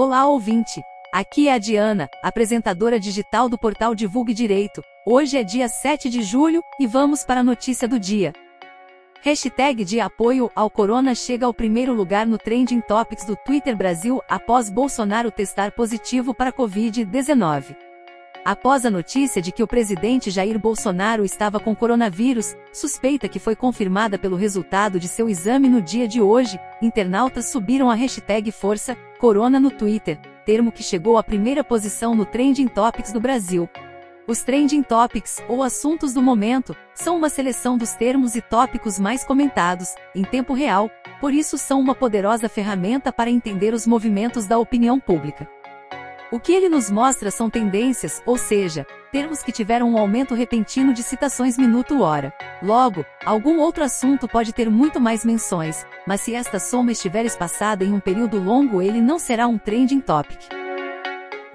Olá ouvinte! Aqui é a Diana, apresentadora digital do portal Divulgue Direito. Hoje é dia 7 de julho e vamos para a notícia do dia. Hashtag de apoio ao Corona chega ao primeiro lugar no Trending Topics do Twitter Brasil após Bolsonaro testar positivo para Covid-19. Após a notícia de que o presidente Jair Bolsonaro estava com coronavírus, suspeita que foi confirmada pelo resultado de seu exame no dia de hoje, internautas subiram a hashtag Força Corona no Twitter, termo que chegou à primeira posição no Trending Topics do Brasil. Os Trending Topics, ou assuntos do momento, são uma seleção dos termos e tópicos mais comentados, em tempo real, por isso são uma poderosa ferramenta para entender os movimentos da opinião pública. O que ele nos mostra são tendências, ou seja, termos que tiveram um aumento repentino de citações minuto-hora. Logo, algum outro assunto pode ter muito mais menções, mas se esta soma estiver espaçada em um período longo ele não será um trending topic.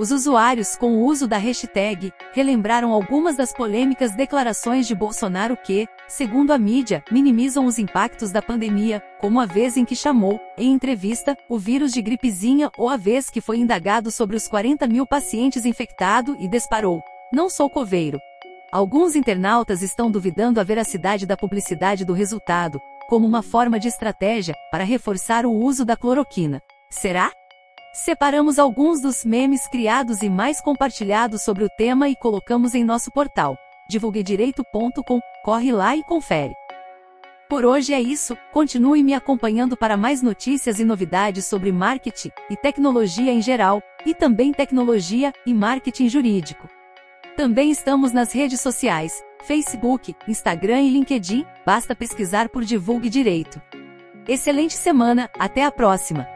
Os usuários, com o uso da hashtag, relembraram algumas das polêmicas declarações de Bolsonaro que, segundo a mídia, minimizam os impactos da pandemia, como a vez em que chamou, em entrevista, o vírus de gripezinha ou a vez que foi indagado sobre os 40 mil pacientes infectados e disparou. Não sou coveiro. Alguns internautas estão duvidando a veracidade da publicidade do resultado, como uma forma de estratégia para reforçar o uso da cloroquina. Será? Separamos alguns dos memes criados e mais compartilhados sobre o tema e colocamos em nosso portal, divulguedireito.com, corre lá e confere. Por hoje é isso, continue me acompanhando para mais notícias e novidades sobre marketing e tecnologia em geral, e também tecnologia e marketing jurídico. Também estamos nas redes sociais, Facebook, Instagram e LinkedIn, basta pesquisar por Divulgue Direito. Excelente semana, até a próxima!